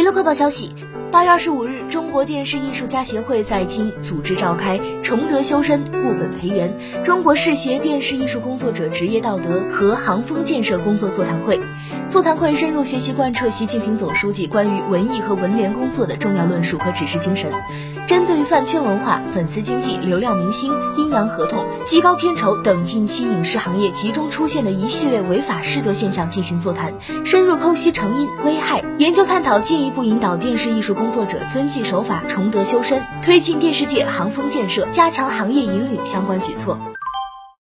娱乐快报消息。八月二十五日，中国电视艺术家协会在京组织召开崇德修身、固本培元中国视协电视艺术工作者职业道德和行风建设工作座谈会。座谈会深入学习贯彻习近平总书记关于文艺和文联工作的重要论述和指示精神，针对饭圈文化、粉丝经济、流量明星、阴阳合同、极高片酬等近期影视行业集中出现的一系列违法失德现象进行座谈，深入剖析成因危害，研究探讨进一不引导电视艺术。工作者遵纪守法、崇德修身，推进电视界行风建设，加强行业引领相关举措。